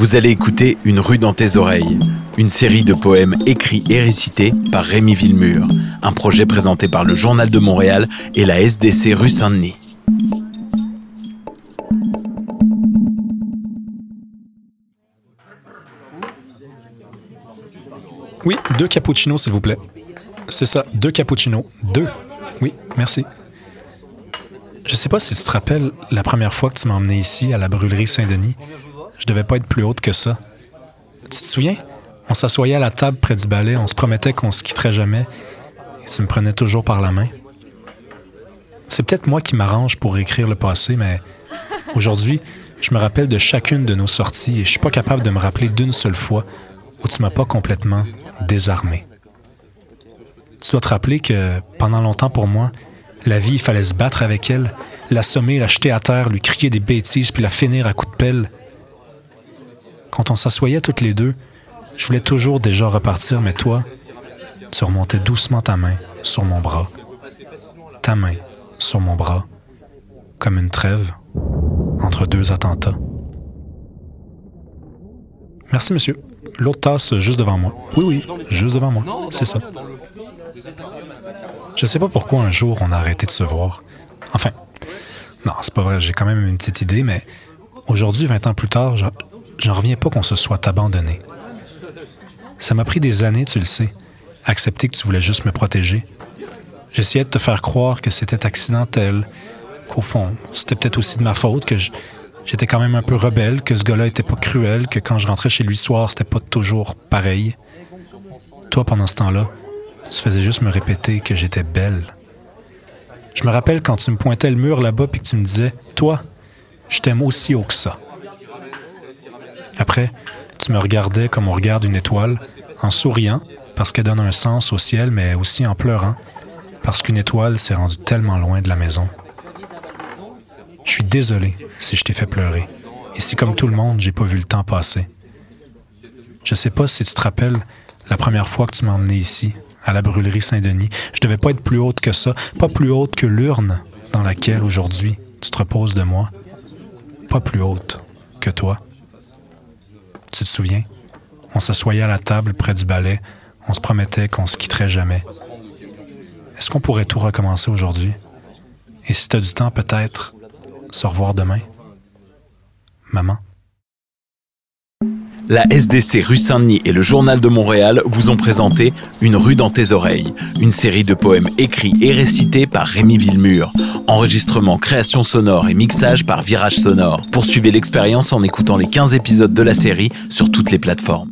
Vous allez écouter Une rue dans tes oreilles, une série de poèmes écrits et récités par Rémi Villemur, un projet présenté par le Journal de Montréal et la SDC rue Saint-Denis. Oui, deux cappuccinos, s'il vous plaît. C'est ça, deux cappuccinos. Deux. Oui, merci. Je sais pas si tu te rappelles la première fois que tu m'as emmené ici, à la brûlerie Saint-Denis. Je devais pas être plus haute que ça. Tu te souviens? On s'assoyait à la table près du balai, on se promettait qu'on se quitterait jamais, et tu me prenais toujours par la main. C'est peut-être moi qui m'arrange pour écrire le passé, mais aujourd'hui, je me rappelle de chacune de nos sorties et je suis pas capable de me rappeler d'une seule fois où tu m'as pas complètement désarmé. Tu dois te rappeler que pendant longtemps pour moi, la vie, il fallait se battre avec elle, l'assommer, la jeter à terre, lui crier des bêtises, puis la finir à coups de pelle. Quand on s'assoyait toutes les deux, je voulais toujours déjà repartir, mais toi, tu remontais doucement ta main sur mon bras, ta main sur mon bras, comme une trêve entre deux attentats. Merci, monsieur. L'autre tasse juste devant moi. Oui, oui, juste devant moi. C'est ça. Je sais pas pourquoi un jour on a arrêté de se voir. Enfin, non, c'est pas vrai, j'ai quand même une petite idée, mais aujourd'hui, 20 ans plus tard, j'en reviens pas qu'on se soit abandonné. Ça m'a pris des années, tu le sais, accepter que tu voulais juste me protéger. J'essayais de te faire croire que c'était accidentel, qu'au fond, c'était peut-être aussi de ma faute, que j'étais quand même un peu rebelle, que ce gars-là était pas cruel, que quand je rentrais chez lui le soir, c'était pas toujours pareil. Toi, pendant ce temps-là, tu faisais juste me répéter que j'étais belle. Je me rappelle quand tu me pointais le mur là-bas puis que tu me disais Toi, je t'aime aussi haut que ça. Après, tu me regardais comme on regarde une étoile, en souriant, parce qu'elle donne un sens au ciel, mais aussi en pleurant, parce qu'une étoile s'est rendue tellement loin de la maison. Je suis désolé si je t'ai fait pleurer. Et si, comme tout le monde, j'ai pas vu le temps passer. Je sais pas si tu te rappelles la première fois que tu m'as emmené ici, à la brûlerie Saint-Denis. Je devais pas être plus haute que ça, pas plus haute que l'urne dans laquelle aujourd'hui tu te reposes de moi, pas plus haute que toi. Tu te souviens? On s'assoyait à la table près du balai, on se promettait qu'on se quitterait jamais. Est-ce qu'on pourrait tout recommencer aujourd'hui? Et si tu as du temps, peut-être se revoir demain? Maman? La SDC rue Saint-Denis et le Journal de Montréal vous ont présenté Une rue dans tes oreilles, une série de poèmes écrits et récités par Rémi Villemur. Enregistrement, création sonore et mixage par Virage Sonore. Poursuivez l'expérience en écoutant les 15 épisodes de la série sur toutes les plateformes.